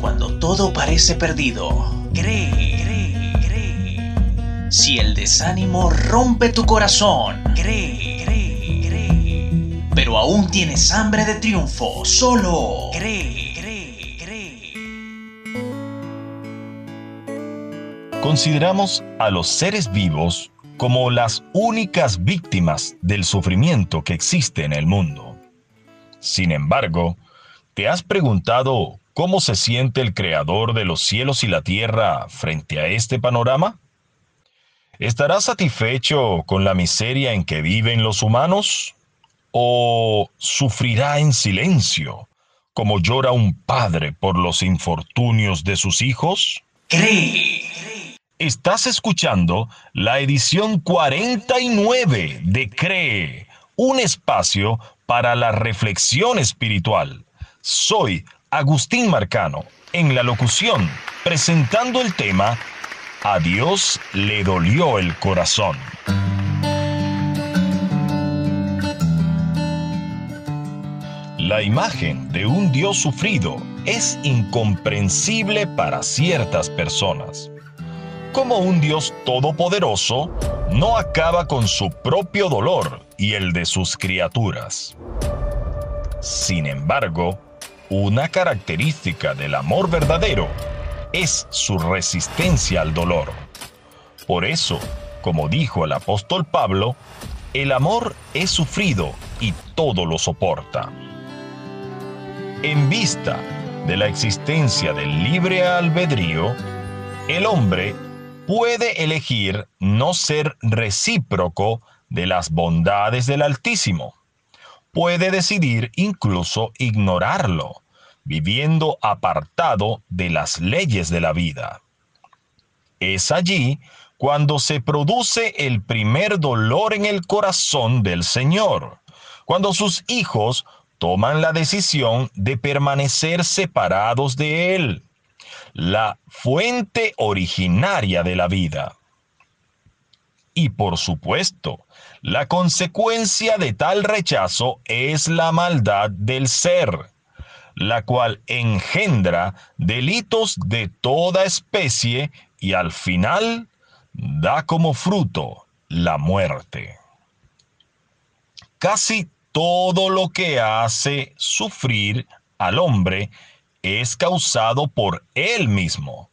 Cuando todo parece perdido, cree, cree, cree. Si el desánimo rompe tu corazón, cree, cree, cree. Pero aún tienes hambre de triunfo, solo cree, cree, cree. Consideramos a los seres vivos como las únicas víctimas del sufrimiento que existe en el mundo. Sin embargo, ¿te has preguntado cómo se siente el Creador de los cielos y la tierra frente a este panorama? ¿Estará satisfecho con la miseria en que viven los humanos? ¿O sufrirá en silencio, como llora un padre por los infortunios de sus hijos? Cree. Estás escuchando la edición 49 de Cree, un espacio para la reflexión espiritual. Soy Agustín Marcano, en la locución, presentando el tema A Dios le dolió el corazón. La imagen de un Dios sufrido es incomprensible para ciertas personas como un Dios todopoderoso no acaba con su propio dolor y el de sus criaturas. Sin embargo, una característica del amor verdadero es su resistencia al dolor. Por eso, como dijo el apóstol Pablo, el amor es sufrido y todo lo soporta. En vista de la existencia del libre albedrío, el hombre puede elegir no ser recíproco de las bondades del Altísimo. Puede decidir incluso ignorarlo, viviendo apartado de las leyes de la vida. Es allí cuando se produce el primer dolor en el corazón del Señor, cuando sus hijos toman la decisión de permanecer separados de Él la fuente originaria de la vida. Y por supuesto, la consecuencia de tal rechazo es la maldad del ser, la cual engendra delitos de toda especie y al final da como fruto la muerte. Casi todo lo que hace sufrir al hombre es causado por él mismo.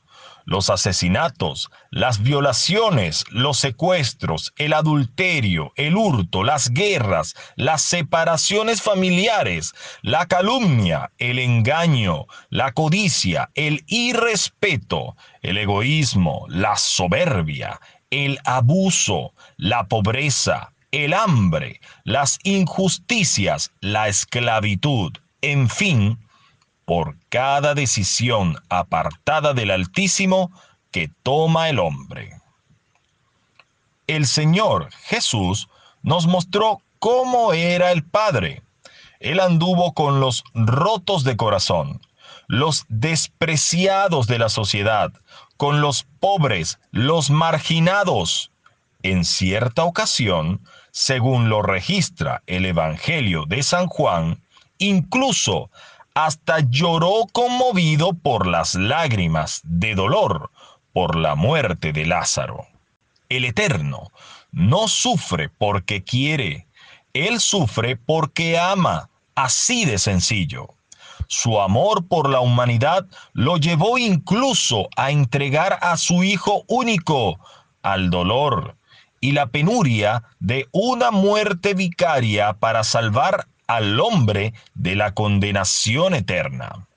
Los asesinatos, las violaciones, los secuestros, el adulterio, el hurto, las guerras, las separaciones familiares, la calumnia, el engaño, la codicia, el irrespeto, el egoísmo, la soberbia, el abuso, la pobreza, el hambre, las injusticias, la esclavitud, en fin, por cada decisión apartada del Altísimo que toma el hombre. El Señor Jesús nos mostró cómo era el Padre. Él anduvo con los rotos de corazón, los despreciados de la sociedad, con los pobres, los marginados. En cierta ocasión, según lo registra el Evangelio de San Juan, incluso hasta lloró conmovido por las lágrimas de dolor por la muerte de Lázaro. El Eterno no sufre porque quiere, Él sufre porque ama, así de sencillo. Su amor por la humanidad lo llevó incluso a entregar a su Hijo único al dolor y la penuria de una muerte vicaria para salvar al hombre de la condenación eterna.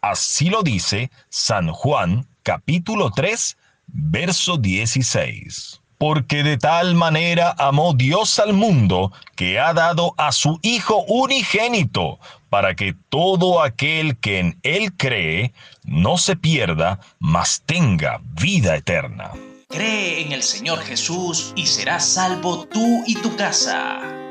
Así lo dice San Juan capítulo 3, verso 16. Porque de tal manera amó Dios al mundo que ha dado a su Hijo unigénito, para que todo aquel que en Él cree no se pierda, mas tenga vida eterna. Cree en el Señor Jesús y serás salvo tú y tu casa.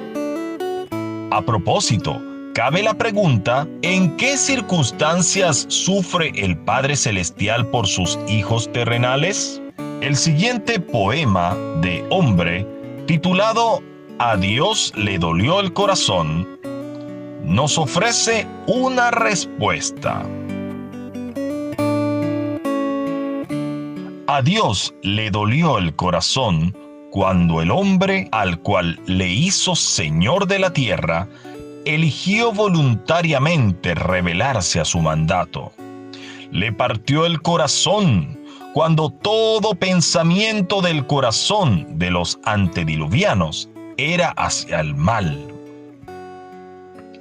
A propósito, cabe la pregunta, ¿en qué circunstancias sufre el Padre Celestial por sus hijos terrenales? El siguiente poema de hombre, titulado A Dios le dolió el corazón, nos ofrece una respuesta. A Dios le dolió el corazón cuando el hombre al cual le hizo Señor de la tierra eligió voluntariamente rebelarse a su mandato. Le partió el corazón cuando todo pensamiento del corazón de los antediluvianos era hacia el mal.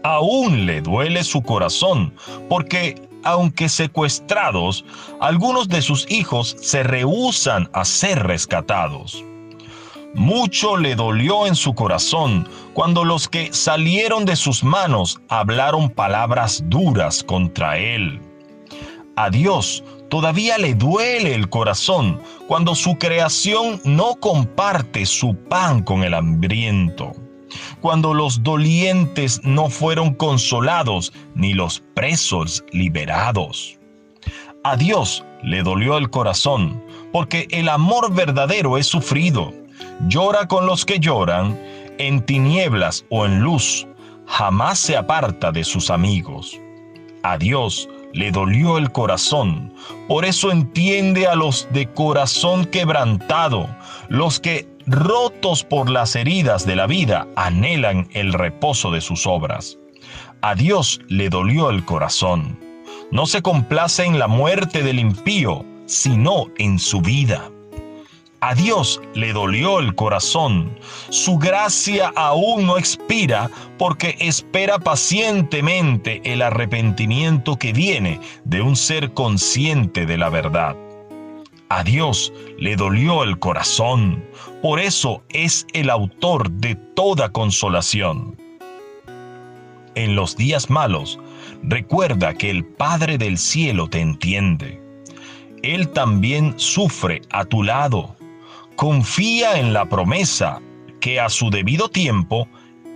Aún le duele su corazón porque aunque secuestrados, algunos de sus hijos se rehúsan a ser rescatados. Mucho le dolió en su corazón cuando los que salieron de sus manos hablaron palabras duras contra él. A Dios todavía le duele el corazón cuando su creación no comparte su pan con el hambriento cuando los dolientes no fueron consolados, ni los presos liberados. A Dios le dolió el corazón, porque el amor verdadero es sufrido. Llora con los que lloran, en tinieblas o en luz, jamás se aparta de sus amigos. A Dios le dolió el corazón, por eso entiende a los de corazón quebrantado, los que rotos por las heridas de la vida, anhelan el reposo de sus obras. A Dios le dolió el corazón. No se complace en la muerte del impío, sino en su vida. A Dios le dolió el corazón. Su gracia aún no expira porque espera pacientemente el arrepentimiento que viene de un ser consciente de la verdad. A Dios le dolió el corazón, por eso es el autor de toda consolación. En los días malos, recuerda que el Padre del cielo te entiende. Él también sufre a tu lado. Confía en la promesa que a su debido tiempo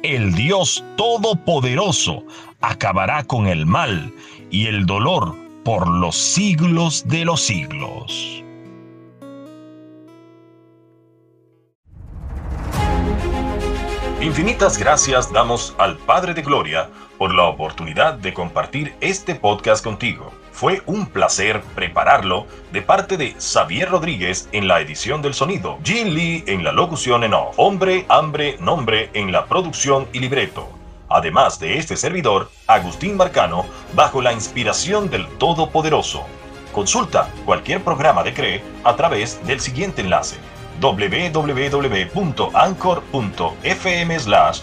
el Dios Todopoderoso acabará con el mal y el dolor por los siglos de los siglos. Infinitas gracias damos al Padre de Gloria por la oportunidad de compartir este podcast contigo. Fue un placer prepararlo de parte de Xavier Rodríguez en la edición del sonido, Jin Lee en la locución en off, Hombre, Hambre, Nombre en la producción y libreto. Además de este servidor, Agustín Marcano, bajo la inspiración del Todopoderoso. Consulta cualquier programa de CRE a través del siguiente enlace www.anchor.fm slash